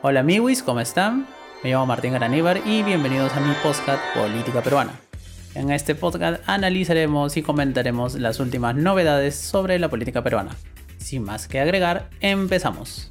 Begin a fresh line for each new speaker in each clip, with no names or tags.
Hola amigos, ¿cómo están? Me llamo Martín Garaníbar y bienvenidos a mi podcast Política Peruana. En este podcast analizaremos y comentaremos las últimas novedades sobre la política peruana. Sin más que agregar, empezamos.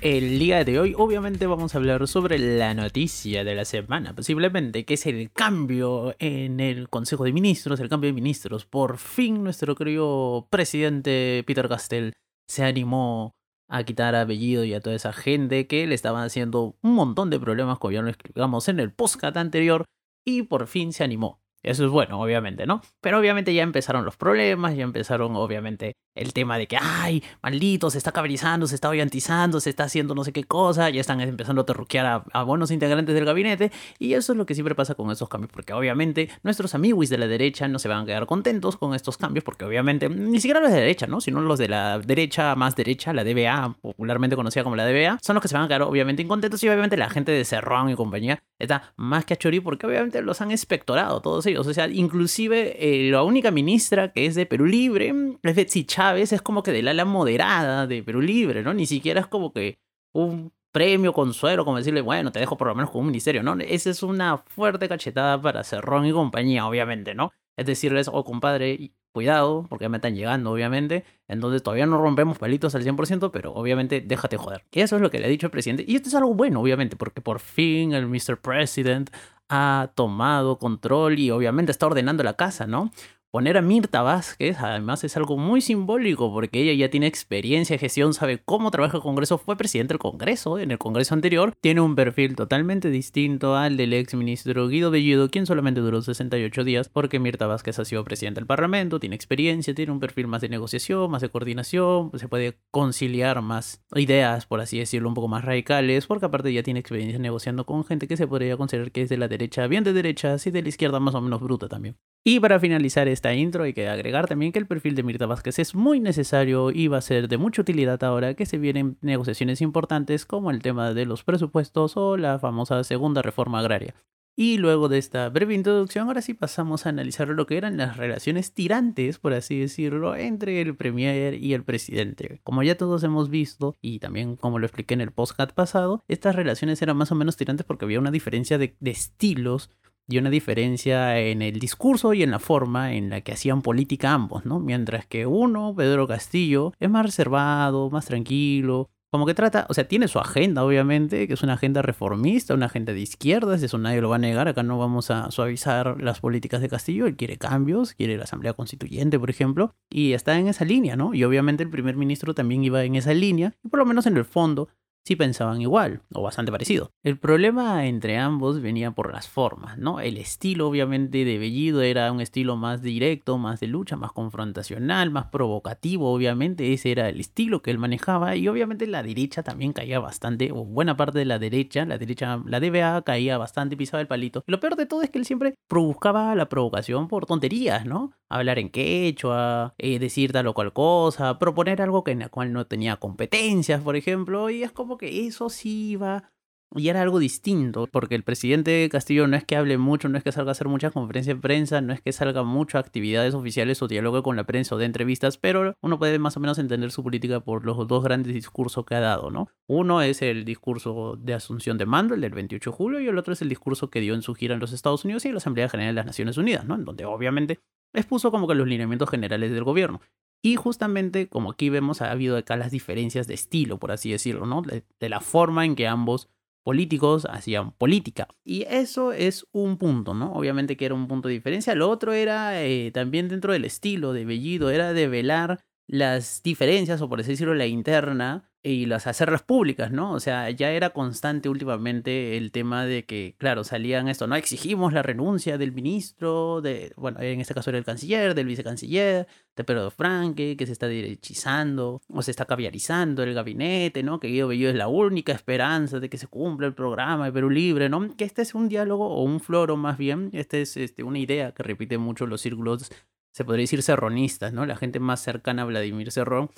El día de hoy obviamente vamos a hablar sobre la noticia de la semana, posiblemente, que es el cambio en el Consejo de Ministros, el cambio de ministros. Por fin nuestro querido presidente Peter Castell se animó a quitar a Bellido y a toda esa gente que le estaban haciendo un montón de problemas, como ya lo explicamos en el postcat anterior, y por fin se animó. Eso es bueno, obviamente, ¿no? Pero obviamente ya empezaron los problemas, ya empezaron obviamente el tema de que, ay, maldito, se está cabrizando, se está orientizando, se está haciendo no sé qué cosa, ya están empezando a terruquear a, buenos integrantes del gabinete, y eso es lo que siempre pasa con estos cambios, porque obviamente nuestros amigos de la derecha no se van a quedar contentos con estos cambios, porque obviamente, ni siquiera los de la derecha, ¿no? Sino los de la derecha más derecha, la DBA, popularmente conocida como la DBA, son los que se van a quedar obviamente incontentos, y obviamente la gente de Cerrón y compañía está más que a chorí, porque obviamente los han espectorado todos ellos, o sea, inclusive eh, la única ministra que es de Perú Libre es Betsy Chávez, es como que del ala moderada de Perú Libre, ¿no? Ni siquiera es como que un premio, consuelo, como decirle, bueno, te dejo por lo menos con un ministerio, ¿no? Esa es una fuerte cachetada para Cerrón y compañía, obviamente, ¿no? Es decirles, oh, compadre, cuidado, porque me están llegando, obviamente. Entonces todavía no rompemos palitos al 100%, pero obviamente déjate joder. Y eso es lo que le ha dicho el presidente. Y esto es algo bueno, obviamente, porque por fin el Mr. President ha tomado control y obviamente está ordenando la casa, ¿no? Poner a Mirta Vázquez, además, es algo muy simbólico porque ella ya tiene experiencia gestión, sabe cómo trabaja el Congreso, fue presidente del Congreso en el Congreso anterior, tiene un perfil totalmente distinto al del ex ministro Guido Bellido, quien solamente duró 68 días porque Mirta Vázquez ha sido presidente del Parlamento, tiene experiencia, tiene un perfil más de negociación, más de coordinación, se puede conciliar más ideas, por así decirlo, un poco más radicales, porque aparte ya tiene experiencia negociando con gente que se podría considerar que es de la derecha, bien de derecha, y de la izquierda más o menos bruta también. Y para finalizar esta intro hay que agregar también que el perfil de Mirta Vázquez es muy necesario y va a ser de mucha utilidad ahora que se vienen negociaciones importantes como el tema de los presupuestos o la famosa segunda reforma agraria. Y luego de esta breve introducción, ahora sí pasamos a analizar lo que eran las relaciones tirantes, por así decirlo, entre el premier y el presidente. Como ya todos hemos visto, y también como lo expliqué en el postcat pasado, estas relaciones eran más o menos tirantes porque había una diferencia de estilos y una diferencia en el discurso y en la forma en la que hacían política ambos, ¿no? Mientras que uno, Pedro Castillo, es más reservado, más tranquilo, como que trata, o sea, tiene su agenda, obviamente, que es una agenda reformista, una agenda de izquierdas, eso nadie lo va a negar, acá no vamos a suavizar las políticas de Castillo, él quiere cambios, quiere la Asamblea Constituyente, por ejemplo, y está en esa línea, ¿no? Y obviamente el primer ministro también iba en esa línea, y por lo menos en el fondo sí pensaban igual, o bastante parecido. El problema entre ambos venía por las formas, ¿no? El estilo, obviamente, de Bellido era un estilo más directo, más de lucha, más confrontacional, más provocativo, obviamente, ese era el estilo que él manejaba, y obviamente la derecha también caía bastante, o buena parte de la derecha, la derecha, la DBA caía bastante, pisaba el palito. lo peor de todo es que él siempre buscaba la provocación por tonterías, ¿no? Hablar en quechua, eh, decir tal o cual cosa, proponer algo que en la cual no tenía competencias, por ejemplo, y es como que eso sí iba y era algo distinto, porque el presidente Castillo no es que hable mucho, no es que salga a hacer muchas conferencias de prensa, no es que salga mucho a actividades oficiales o diálogo con la prensa o de entrevistas, pero uno puede más o menos entender su política por los dos grandes discursos que ha dado, ¿no? Uno es el discurso de asunción de mando, el del 28 de julio, y el otro es el discurso que dio en su gira en los Estados Unidos y en la Asamblea General de las Naciones Unidas, ¿no? En donde obviamente expuso como que los lineamientos generales del gobierno. Y justamente, como aquí vemos, ha habido acá las diferencias de estilo, por así decirlo, ¿no? De, la forma en que ambos políticos hacían política. Y eso es un punto, ¿no? Obviamente que era un punto de diferencia. Lo otro era eh, también dentro del estilo de Bellido, era de velar las diferencias, o por así decirlo, la interna y las hacerlas públicas, ¿no? O sea, ya era constante últimamente el tema de que, claro, salían esto, ¿no? Exigimos la renuncia del ministro, de, bueno, en este caso era el canciller, del vicecanciller, de Pedro Franque, que se está derechizando, o se está caviarizando el gabinete, ¿no? Que Guido Bello es la única esperanza de que se cumpla el programa de Perú Libre, ¿no? Que este es un diálogo o un floro más bien, esta es este, una idea que repite mucho los círculos, se podría decir serronistas, ¿no? La gente más cercana a Vladimir Serrón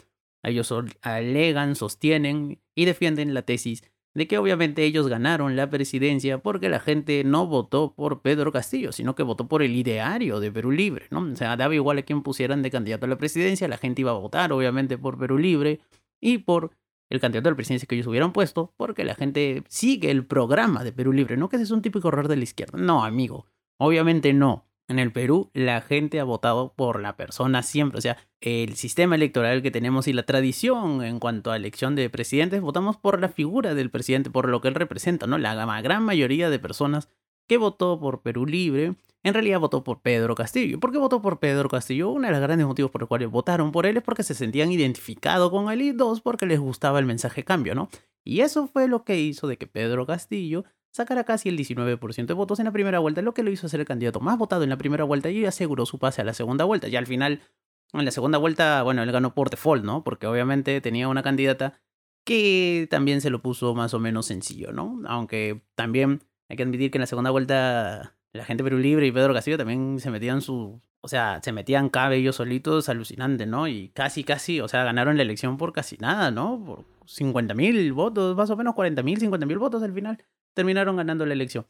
ellos alegan, sostienen y defienden la tesis de que obviamente ellos ganaron la presidencia porque la gente no votó por Pedro Castillo, sino que votó por el ideario de Perú Libre, ¿no? O sea, daba igual a quien pusieran de candidato a la presidencia, la gente iba a votar obviamente por Perú Libre y por el candidato a la presidencia que ellos hubieran puesto, porque la gente sigue el programa de Perú Libre, no que ese es un típico error de la izquierda. No, amigo, obviamente no. En el Perú la gente ha votado por la persona siempre, o sea, el sistema electoral que tenemos y la tradición en cuanto a elección de presidentes, votamos por la figura del presidente, por lo que él representa, ¿no? La gran mayoría de personas que votó por Perú Libre, en realidad votó por Pedro Castillo. ¿Por qué votó por Pedro Castillo? Uno de los grandes motivos por los cuales votaron por él es porque se sentían identificados con él y dos, porque les gustaba el mensaje cambio, ¿no? Y eso fue lo que hizo de que Pedro Castillo sacara casi el 19% de votos en la primera vuelta, lo que lo hizo ser el candidato más votado en la primera vuelta y aseguró su pase a la segunda vuelta. Y al final, en la segunda vuelta, bueno, él ganó por default, ¿no? Porque obviamente tenía una candidata que también se lo puso más o menos sencillo, ¿no? Aunque también hay que admitir que en la segunda vuelta la gente Perú Libre y Pedro Castillo también se metían su... O sea, se metían cabellos solitos, alucinante, ¿no? Y casi, casi, o sea, ganaron la elección por casi nada, ¿no? Por 50 mil votos, más o menos 40 mil, 50 mil votos al final terminaron ganando la elección.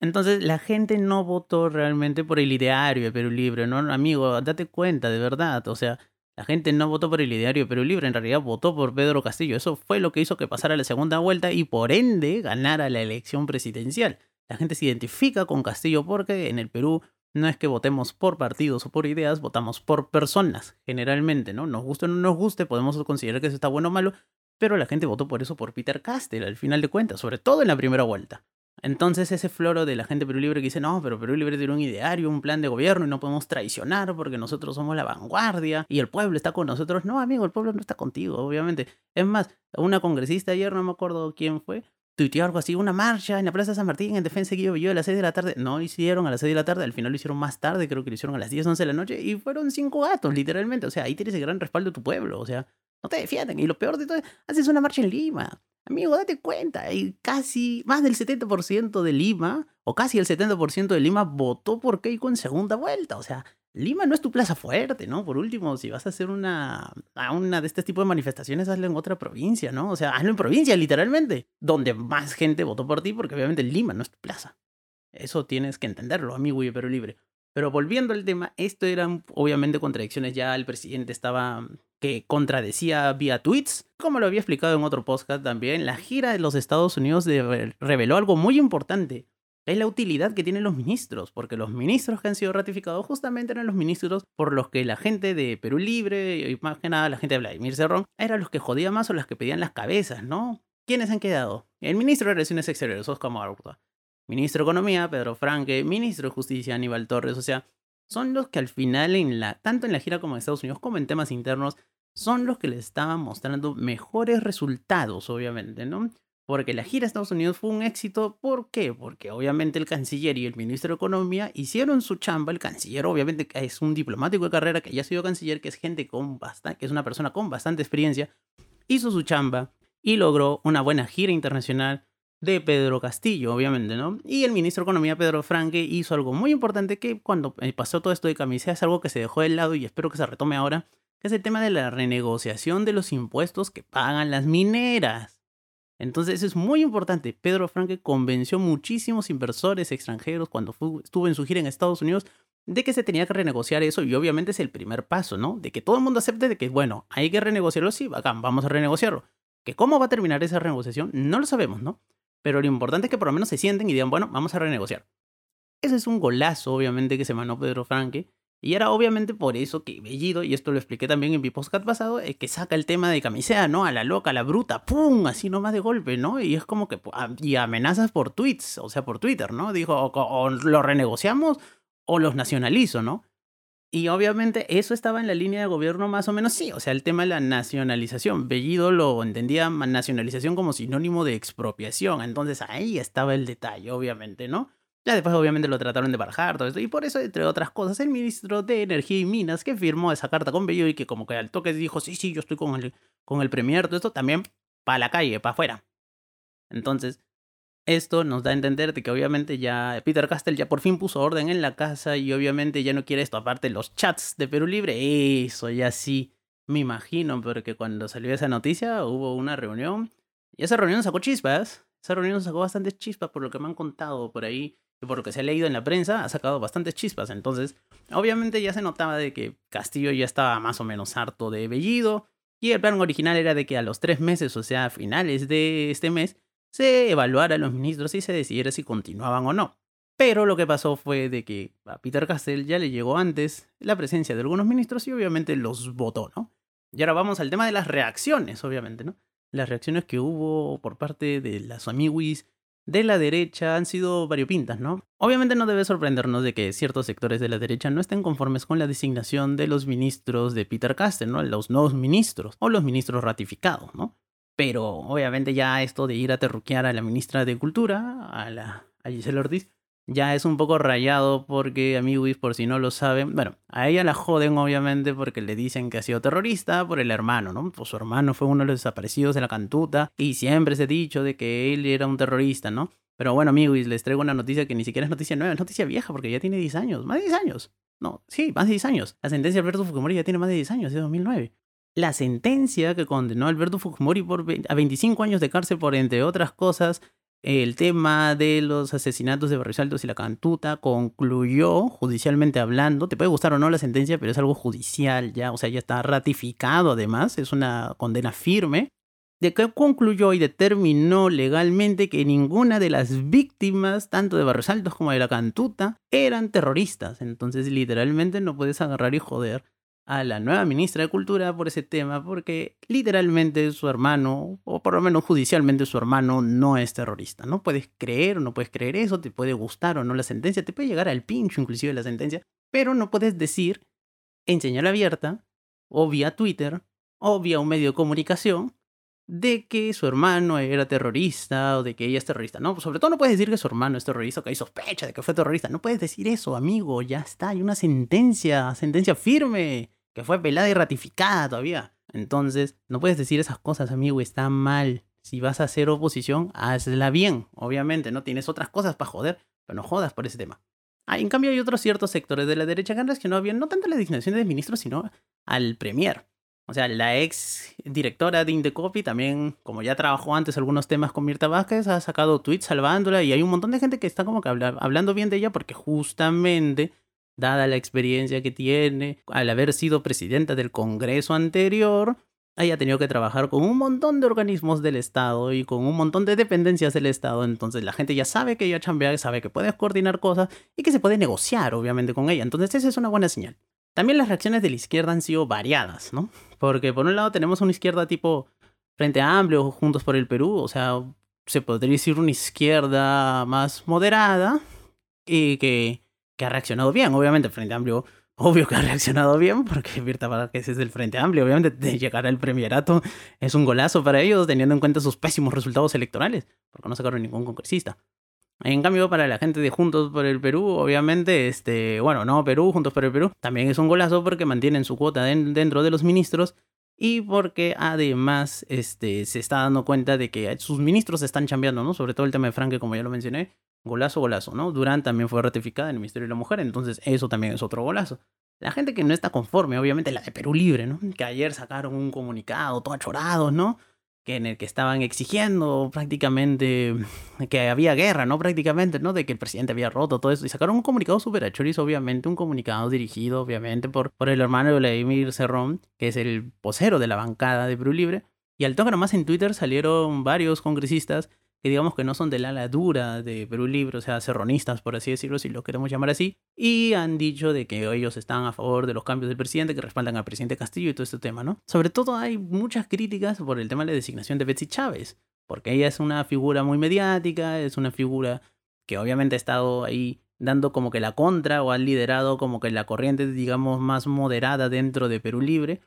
Entonces la gente no votó realmente por el ideario de Perú Libre, ¿no? Amigo, date cuenta, de verdad. O sea, la gente no votó por el ideario de Perú Libre, en realidad votó por Pedro Castillo. Eso fue lo que hizo que pasara la segunda vuelta y por ende ganara la elección presidencial. La gente se identifica con Castillo porque en el Perú no es que votemos por partidos o por ideas, votamos por personas, generalmente, ¿no? Nos guste o no nos guste, podemos considerar que eso está bueno o malo, pero la gente votó por eso por Peter Castell, al final de cuentas, sobre todo en la primera vuelta. Entonces ese floro de la gente Perú Libre que dice, no, pero Perú Libre tiene un ideario, un plan de gobierno y no podemos traicionar porque nosotros somos la vanguardia y el pueblo está con nosotros. No, amigo, el pueblo no está contigo, obviamente. Es más, una congresista ayer, no me acuerdo quién fue, tuiteó algo así, una marcha en la Plaza San Martín en defensa de Guillo a las 6 de la tarde. No hicieron a las 6 de la tarde, al final lo hicieron más tarde, creo que lo hicieron a las 10, 11 de la noche y fueron cinco gatos, literalmente. O sea, ahí tienes el gran respaldo de tu pueblo, o sea, no te defienden. Y lo peor de todo es, haces una marcha en Lima. Amigo, date cuenta, y casi más del 70% de Lima, o casi el 70% de Lima, votó por Keiko en segunda vuelta. O sea, Lima no es tu plaza fuerte, ¿no? Por último, si vas a hacer una, una de este tipo de manifestaciones, hazlo en otra provincia, ¿no? O sea, hazlo en provincia, literalmente, donde más gente votó por ti, porque obviamente Lima no es tu plaza. Eso tienes que entenderlo, amigo y pero libre. Pero volviendo al tema, esto eran obviamente contradicciones. Ya el presidente estaba que contradecía vía tweets. Como lo había explicado en otro podcast también, la gira de los Estados Unidos reveló algo muy importante. Es la utilidad que tienen los ministros, porque los ministros que han sido ratificados justamente eran los ministros por los que la gente de Perú Libre, y más que nada la gente de Vladimir Cerrón, eran los que jodían más o los que pedían las cabezas, ¿no? ¿Quiénes han quedado? El ministro de Relaciones Exteriores, Oscar Marta. Ministro de Economía, Pedro Franque. Ministro de Justicia, Aníbal Torres. O sea, son los que al final, en la, tanto en la gira como en Estados Unidos, como en temas internos, son los que le estaban mostrando mejores resultados, obviamente, ¿no? Porque la gira a Estados Unidos fue un éxito. ¿Por qué? Porque obviamente el canciller y el ministro de Economía hicieron su chamba. El canciller, obviamente, es un diplomático de carrera que ya ha sido canciller, que es gente con bastante, que es una persona con bastante experiencia. Hizo su chamba y logró una buena gira internacional de Pedro Castillo, obviamente, ¿no? Y el ministro de Economía, Pedro Franque, hizo algo muy importante que cuando eh, pasó todo esto de camisea es algo que se dejó de lado y espero que se retome ahora, que es el tema de la renegociación de los impuestos que pagan las mineras. Entonces eso es muy importante. Pedro Franque convenció muchísimos inversores extranjeros cuando estuvo en su gira en Estados Unidos de que se tenía que renegociar eso y obviamente es el primer paso, ¿no? De que todo el mundo acepte de que, bueno, hay que renegociarlo, sí, acá vamos a renegociarlo. Que cómo va a terminar esa renegociación, no lo sabemos, ¿no? Pero lo importante es que por lo menos se sienten y digan, bueno, vamos a renegociar. Ese es un golazo, obviamente, que se mandó Pedro Franque. Y era obviamente por eso que Bellido, y esto lo expliqué también en mi podcast pasado, es que saca el tema de camisea, ¿no? A la loca, a la bruta, ¡pum! Así nomás de golpe, ¿no? Y es como que, y amenazas por tweets, o sea, por Twitter, ¿no? Dijo, o lo renegociamos o los nacionalizo, ¿no? Y obviamente eso estaba en la línea de gobierno más o menos, sí, o sea, el tema de la nacionalización. Bellido lo entendía nacionalización como sinónimo de expropiación, entonces ahí estaba el detalle, obviamente, ¿no? Ya después obviamente lo trataron de barajar todo esto, y por eso, entre otras cosas, el ministro de Energía y Minas que firmó esa carta con Bellido y que como que al toque dijo, sí, sí, yo estoy con el, con el premier, todo esto también para la calle, para afuera. Entonces, esto nos da a entender que obviamente ya Peter Castell ya por fin puso orden en la casa y obviamente ya no quiere esto. Aparte los chats de Perú Libre, eso ya sí me imagino, porque cuando salió esa noticia hubo una reunión y esa reunión sacó chispas. Esa reunión sacó bastantes chispas por lo que me han contado por ahí y por lo que se ha leído en la prensa, ha sacado bastantes chispas. Entonces, obviamente ya se notaba de que Castillo ya estaba más o menos harto de Bellido Y el plan original era de que a los tres meses, o sea, a finales de este mes, se evaluara a los ministros y se decidiera si continuaban o no. Pero lo que pasó fue de que a Peter Castell ya le llegó antes la presencia de algunos ministros y obviamente los votó, ¿no? Y ahora vamos al tema de las reacciones, obviamente, ¿no? Las reacciones que hubo por parte de las amiguis de la derecha han sido variopintas, ¿no? Obviamente no debe sorprendernos de que ciertos sectores de la derecha no estén conformes con la designación de los ministros de Peter Castell, ¿no? Los nuevos ministros o los ministros ratificados, ¿no? Pero obviamente ya esto de ir a terruquear a la ministra de Cultura, a la a Giselle Ortiz, ya es un poco rayado porque amiguis, por si no lo saben, bueno, a ella la joden obviamente porque le dicen que ha sido terrorista por el hermano, ¿no? Pues su hermano fue uno de los desaparecidos de la cantuta y siempre se ha dicho de que él era un terrorista, ¿no? Pero bueno, amiguis, les traigo una noticia que ni siquiera es noticia nueva, es noticia vieja porque ya tiene 10 años, más de 10 años. No, sí, más de 10 años. La sentencia de Alberto Fujimori ya tiene más de 10 años, de 2009. La sentencia que condenó Alberto Fujimori por a 25 años de cárcel por, entre otras cosas, el tema de los asesinatos de Barrios Altos y la Cantuta concluyó, judicialmente hablando, te puede gustar o no la sentencia, pero es algo judicial ya, o sea, ya está ratificado además, es una condena firme, de que concluyó y determinó legalmente que ninguna de las víctimas, tanto de Barrios Altos como de la Cantuta, eran terroristas. Entonces, literalmente no puedes agarrar y joder a la nueva ministra de Cultura por ese tema, porque literalmente su hermano, o por lo menos judicialmente su hermano, no es terrorista. No puedes creer o no puedes creer eso, te puede gustar o no la sentencia, te puede llegar al pincho inclusive la sentencia, pero no puedes decir en señal abierta, o vía Twitter, o vía un medio de comunicación, de que su hermano era terrorista o de que ella es terrorista. No, sobre todo no puedes decir que su hermano es terrorista o que hay sospecha de que fue terrorista. No puedes decir eso, amigo. Ya está, hay una sentencia, sentencia firme que fue pelada y ratificada todavía. Entonces, no puedes decir esas cosas, amigo, está mal. Si vas a hacer oposición, hazla bien, obviamente, no tienes otras cosas para joder, pero no jodas por ese tema. Ah, en cambio hay otros ciertos sectores de la derecha que han reaccionado bien, no tanto a la designación de ministros, sino al premier. O sea, la ex directora de Indecopy también, como ya trabajó antes algunos temas con Mirta Vázquez, ha sacado tweets salvándola y hay un montón de gente que está como que hablando bien de ella porque justamente dada la experiencia que tiene, al haber sido presidenta del Congreso anterior, haya tenido que trabajar con un montón de organismos del Estado y con un montón de dependencias del Estado. Entonces la gente ya sabe que ella chambea, sabe que puede coordinar cosas y que se puede negociar, obviamente, con ella. Entonces esa es una buena señal. También las reacciones de la izquierda han sido variadas, ¿no? Porque por un lado tenemos una izquierda tipo Frente Amplio o Juntos por el Perú, o sea, se podría decir una izquierda más moderada y que que ha reaccionado bien, obviamente el Frente Amplio, obvio que ha reaccionado bien, porque Mirta ese es del Frente Amplio, obviamente de llegar al premierato es un golazo para ellos, teniendo en cuenta sus pésimos resultados electorales, porque no sacaron ningún congresista. En cambio, para la gente de Juntos por el Perú, obviamente, este, bueno, no Perú, Juntos por el Perú, también es un golazo porque mantienen su cuota dentro de los ministros y porque además este, se está dando cuenta de que sus ministros están cambiando, ¿no? Sobre todo el tema de Franque, como ya lo mencioné, Golazo, golazo, ¿no? Durán también fue ratificada en el Ministerio de la Mujer, entonces eso también es otro golazo. La gente que no está conforme, obviamente la de Perú Libre, ¿no? Que ayer sacaron un comunicado todo achorado, ¿no? Que en el que estaban exigiendo prácticamente que había guerra, ¿no? Prácticamente, ¿no? De que el presidente había roto todo eso. Y sacaron un comunicado súper achorizo, obviamente, un comunicado dirigido, obviamente, por, por el hermano de Vladimir Cerrón, que es el posero de la bancada de Perú Libre. Y al toque nomás en Twitter salieron varios congresistas que digamos que no son del ala dura de Perú Libre, o sea, serronistas, por así decirlo, si lo queremos llamar así, y han dicho de que ellos están a favor de los cambios del presidente, que respaldan al presidente Castillo y todo este tema, ¿no? Sobre todo hay muchas críticas por el tema de la designación de Betsy Chávez, porque ella es una figura muy mediática, es una figura que obviamente ha estado ahí dando como que la contra o ha liderado como que la corriente, digamos, más moderada dentro de Perú Libre,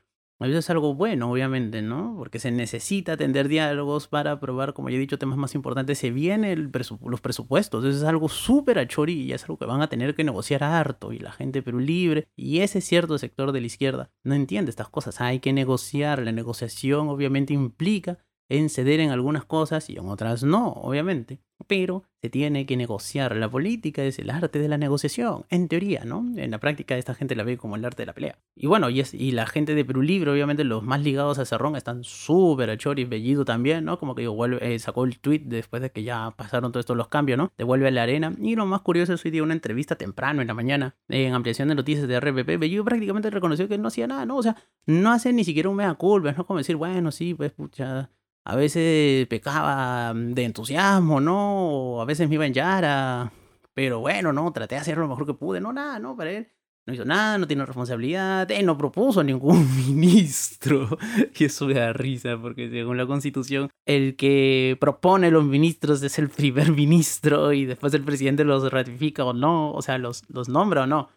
eso es algo bueno, obviamente, ¿no? Porque se necesita atender diálogos para aprobar, como ya he dicho, temas más importantes. Se vienen los presupuestos. Eso es algo súper achori y es algo que van a tener que negociar harto. Y la gente Perú Libre y ese cierto sector de la izquierda no entiende estas cosas. Hay que negociar. La negociación obviamente implica en ceder en algunas cosas y en otras no, obviamente. Pero se tiene que negociar. La política es el arte de la negociación, en teoría, ¿no? En la práctica esta gente la ve como el arte de la pelea. Y bueno, y, es, y la gente de Perú Libre, obviamente los más ligados a Cerrón están súper a Choris, Bellido también, ¿no? Como que vuelve, eh, sacó el tweet después de que ya pasaron todos estos los cambios, ¿no? Devuelve a la arena. Y lo más curioso es hoy día una entrevista temprano en la mañana en ampliación de noticias de RPP. Bellido prácticamente reconoció que no hacía nada, ¿no? O sea, no hace ni siquiera un mea culpa, ¿no? Como decir, bueno, sí, pues, pucha a veces pecaba de entusiasmo, ¿no? a veces me iba en Yara. Pero bueno, no, traté de hacer lo mejor que pude. No, nada, no, para él. No hizo nada, no tiene responsabilidad, él no propuso ningún ministro. Y eso me da risa, porque según la constitución, el que propone los ministros es el primer ministro y después el presidente los ratifica o no, o sea, los, los nombra o no.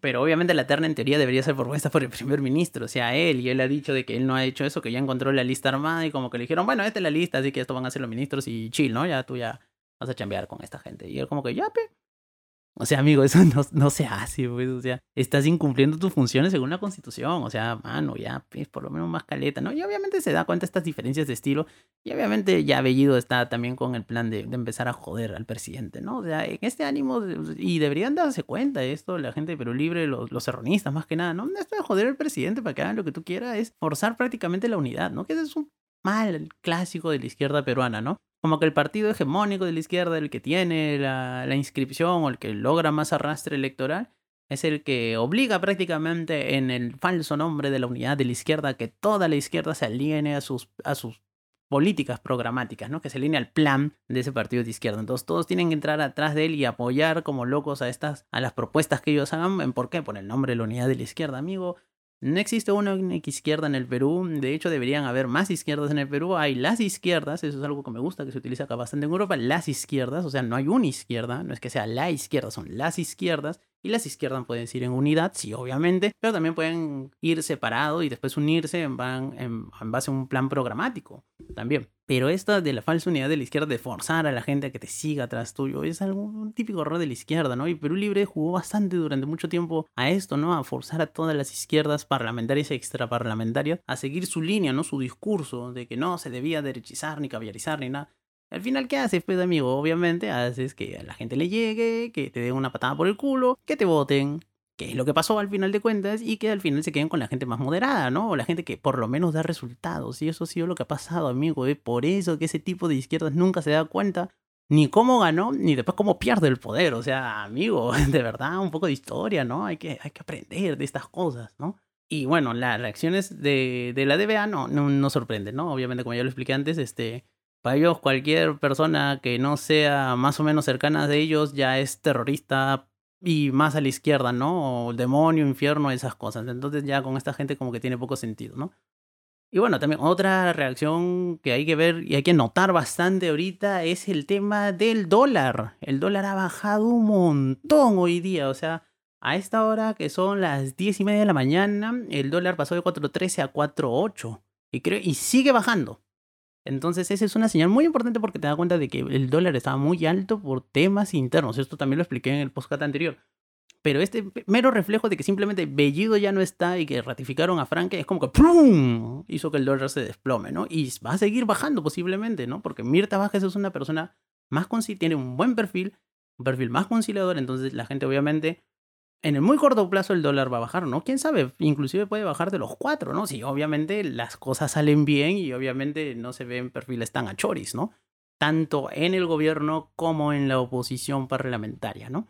Pero obviamente la terna en teoría debería ser propuesta por el primer ministro, o sea, él, y él ha dicho de que él no ha hecho eso, que ya encontró la lista armada y como que le dijeron, bueno, esta es la lista, así que esto van a ser los ministros y chill, ¿no? Ya tú ya vas a chambear con esta gente. Y él como que, ya, pe, o sea, amigo, eso no, no, se hace, pues. O sea, estás incumpliendo tus funciones según la constitución. O sea, mano, ya, pues, por lo menos más caleta, ¿no? Y obviamente se da cuenta de estas diferencias de estilo. Y obviamente ya Bellido está también con el plan de, empezar a joder al presidente, ¿no? O sea, en este ánimo, y deberían darse cuenta de esto, la gente de Perú Libre, los, los serronistas más que nada, ¿no? Esto de joder al presidente para que hagan lo que tú quieras es forzar prácticamente la unidad, ¿no? Que es un mal clásico de la izquierda peruana, ¿no? Como que el partido hegemónico de la izquierda, el que tiene la, inscripción o el que logra más arrastre electoral, es el que obliga prácticamente en el falso nombre de la unidad de la izquierda que toda la izquierda se alinee a sus, a sus políticas programáticas, ¿no? Que se alinee al plan de ese partido de izquierda. Entonces todos tienen que entrar atrás de él y apoyar como locos a estas, a las propuestas que ellos hagan. ¿Por qué? Por el nombre de la unidad de la izquierda, amigo. No existe una izquierda en el Perú, de hecho deberían haber más izquierdas en el Perú, hay las izquierdas, eso es algo que me gusta, que se utiliza acá bastante en Europa, las izquierdas, o sea, no hay una izquierda, no es que sea la izquierda, son las izquierdas, y las izquierdas pueden ir en unidad, sí, obviamente, pero también pueden ir separados y después unirse en, en, en base a un plan programático, también. Pero esta de la falsa unidad de la izquierda, de forzar a la gente a que te siga atrás tuyo, es algo, un típico error de la izquierda, ¿no? Y Perú Libre jugó bastante durante mucho tiempo a esto, ¿no? A forzar a todas las izquierdas parlamentarias y extraparlamentarias a seguir su línea, ¿no? Su discurso de que no se debía derechizar, ni caviarizar, ni nada. Al final, ¿qué haces, pues, amigo? Obviamente haces que a la gente le llegue, que te den una patada por el culo, que te voten, que es lo que pasó al final de cuentas, y que al final se queden con la gente más moderada, ¿no? O la gente que por lo menos da resultados. Y eso ha sido lo que ha pasado, amigo. ¿eh? Por eso que ese tipo de izquierdas nunca se da cuenta ni cómo ganó, ni después cómo pierde el poder. O sea, amigo, de verdad, un poco de historia, ¿no? Hay que, hay que aprender de estas cosas, ¿no? Y bueno, las reacciones de, de la DBA no, no, no sorprenden, ¿no? Obviamente, como ya lo expliqué antes, este, para ellos cualquier persona que no sea más o menos cercana de ellos ya es terrorista y más a la izquierda, ¿no? O demonio, infierno, esas cosas. Entonces ya con esta gente como que tiene poco sentido, ¿no? Y bueno, también otra reacción que hay que ver y hay que notar bastante ahorita es el tema del dólar. El dólar ha bajado un montón hoy día, o sea, a esta hora que son las 10 y media de la mañana, el dólar pasó de 4.13 a 4.8 y, creo, y sigue bajando. Entonces esa es una señal muy importante porque te da cuenta de que el dólar estaba muy alto por temas internos. Esto también lo expliqué en el podcast anterior. Pero este mero reflejo de que simplemente Bellido ya no está y que ratificaron a Franke es como que ¡pum! hizo que el dólar se desplome, ¿no? Y va a seguir bajando posiblemente, ¿no? Porque Mirta Vázquez es una persona más tiene un buen perfil, un perfil más conciliador, entonces la gente obviamente en el muy corto plazo el dólar va a bajar, ¿no? ¿Quién sabe? Inclusive puede bajar de los cuatro, ¿no? Si obviamente las cosas salen bien y obviamente no se ven perfiles tan achoris, ¿no? Tanto en el gobierno como en la oposición parlamentaria, ¿no?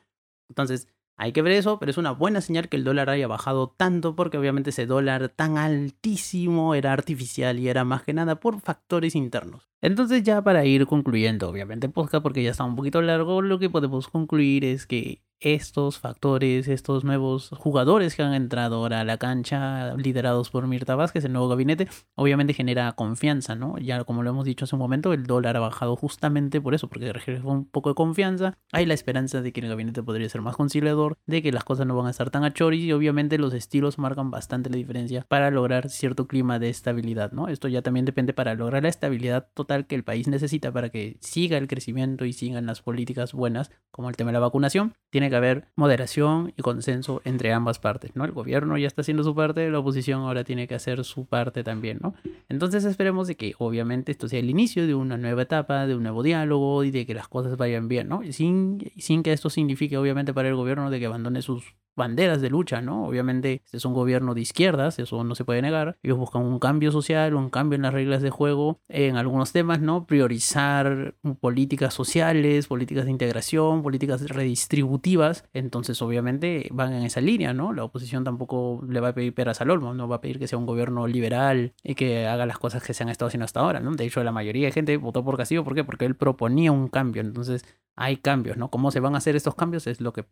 Entonces, hay que ver eso, pero es una buena señal que el dólar haya bajado tanto porque obviamente ese dólar tan altísimo era artificial y era más que nada por factores internos. Entonces ya para ir concluyendo, obviamente podcast porque ya está un poquito largo, lo que podemos concluir es que estos factores, estos nuevos jugadores que han entrado ahora a la cancha, liderados por Mirta Vázquez, el nuevo gabinete, obviamente genera confianza, ¿no? Ya como lo hemos dicho hace un momento, el dólar ha bajado justamente por eso, porque requiere un poco de confianza. Hay la esperanza de que el gabinete podría ser más conciliador, de que las cosas no van a estar tan a choris y obviamente los estilos marcan bastante la diferencia para lograr cierto clima de estabilidad, ¿no? Esto ya también depende para lograr la estabilidad total que el país necesita para que siga el crecimiento y sigan las políticas buenas, como el tema de la vacunación. Tiene que haber moderación y consenso entre ambas partes, ¿no? El gobierno ya está haciendo su parte, la oposición ahora tiene que hacer su parte también, ¿no? Entonces esperemos de que obviamente esto sea el inicio de una nueva etapa, de un nuevo diálogo y de que las cosas vayan bien, ¿no? Sin, sin que esto signifique obviamente para el gobierno de que abandone sus banderas de lucha, ¿no? Obviamente, este es un gobierno de izquierdas, eso no se puede negar. Ellos buscan un cambio social, un cambio en las reglas de juego en algunos temas, ¿no? Priorizar políticas sociales, políticas de integración, políticas redistributivas. Entonces, obviamente, van en esa línea, ¿no? La oposición tampoco le va a pedir peras al olmo, no va a pedir que sea un gobierno liberal y que haga las cosas que se han estado haciendo hasta ahora, ¿no? De hecho, la mayoría de gente votó por Castillo, ¿por qué? Porque él proponía un cambio. Entonces, hay cambios, ¿no? ¿Cómo se van a hacer estos cambios? Es lo que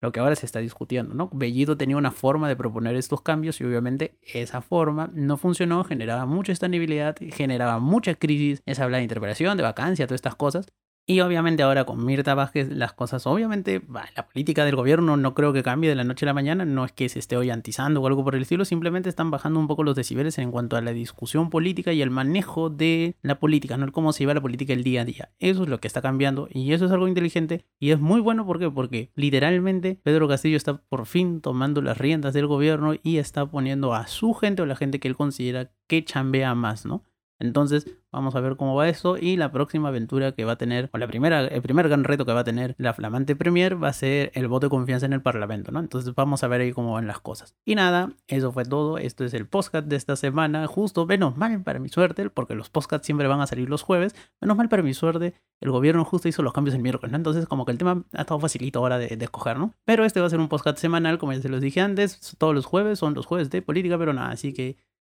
lo que ahora se está discutiendo, ¿no? Bellido tenía una forma de proponer estos cambios y obviamente esa forma no funcionó, generaba mucha estabilidad, generaba mucha crisis, esa habla de interpretación, de vacancia, todas estas cosas. Y obviamente ahora con Mirta Vázquez las cosas, obviamente, la política del gobierno no creo que cambie de la noche a la mañana, no es que se esté hoyantizando o algo por el estilo, simplemente están bajando un poco los decibeles en cuanto a la discusión política y el manejo de la política, no el cómo se lleva la política el día a día. Eso es lo que está cambiando y eso es algo inteligente y es muy bueno, ¿por qué? Porque literalmente Pedro Castillo está por fin tomando las riendas del gobierno y está poniendo a su gente o la gente que él considera que chambea más, ¿no? Entonces, vamos a ver cómo va eso y la próxima aventura que va a tener, o la primera, el primer gran reto que va a tener la flamante Premier va a ser el voto de confianza en el Parlamento, ¿no? Entonces vamos a ver ahí cómo van las cosas. Y nada, eso fue todo. Esto es el podcast de esta semana. Justo, menos mal para mi suerte, porque los podcasts siempre van a salir los jueves. Menos mal para mi suerte, el gobierno justo hizo los cambios el miércoles, ¿no? Entonces, como que el tema ha estado facilito ahora de, de escoger, ¿no? Pero este va a ser un podcast semanal, como ya se los dije antes. Todos los jueves son los jueves de política, pero nada, así que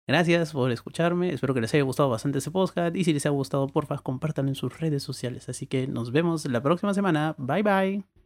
Gracias por escucharme, espero que les haya gustado bastante ese podcast y si les ha gustado, porfa, compártanlo en sus redes sociales. Así que nos vemos la próxima semana. Bye bye.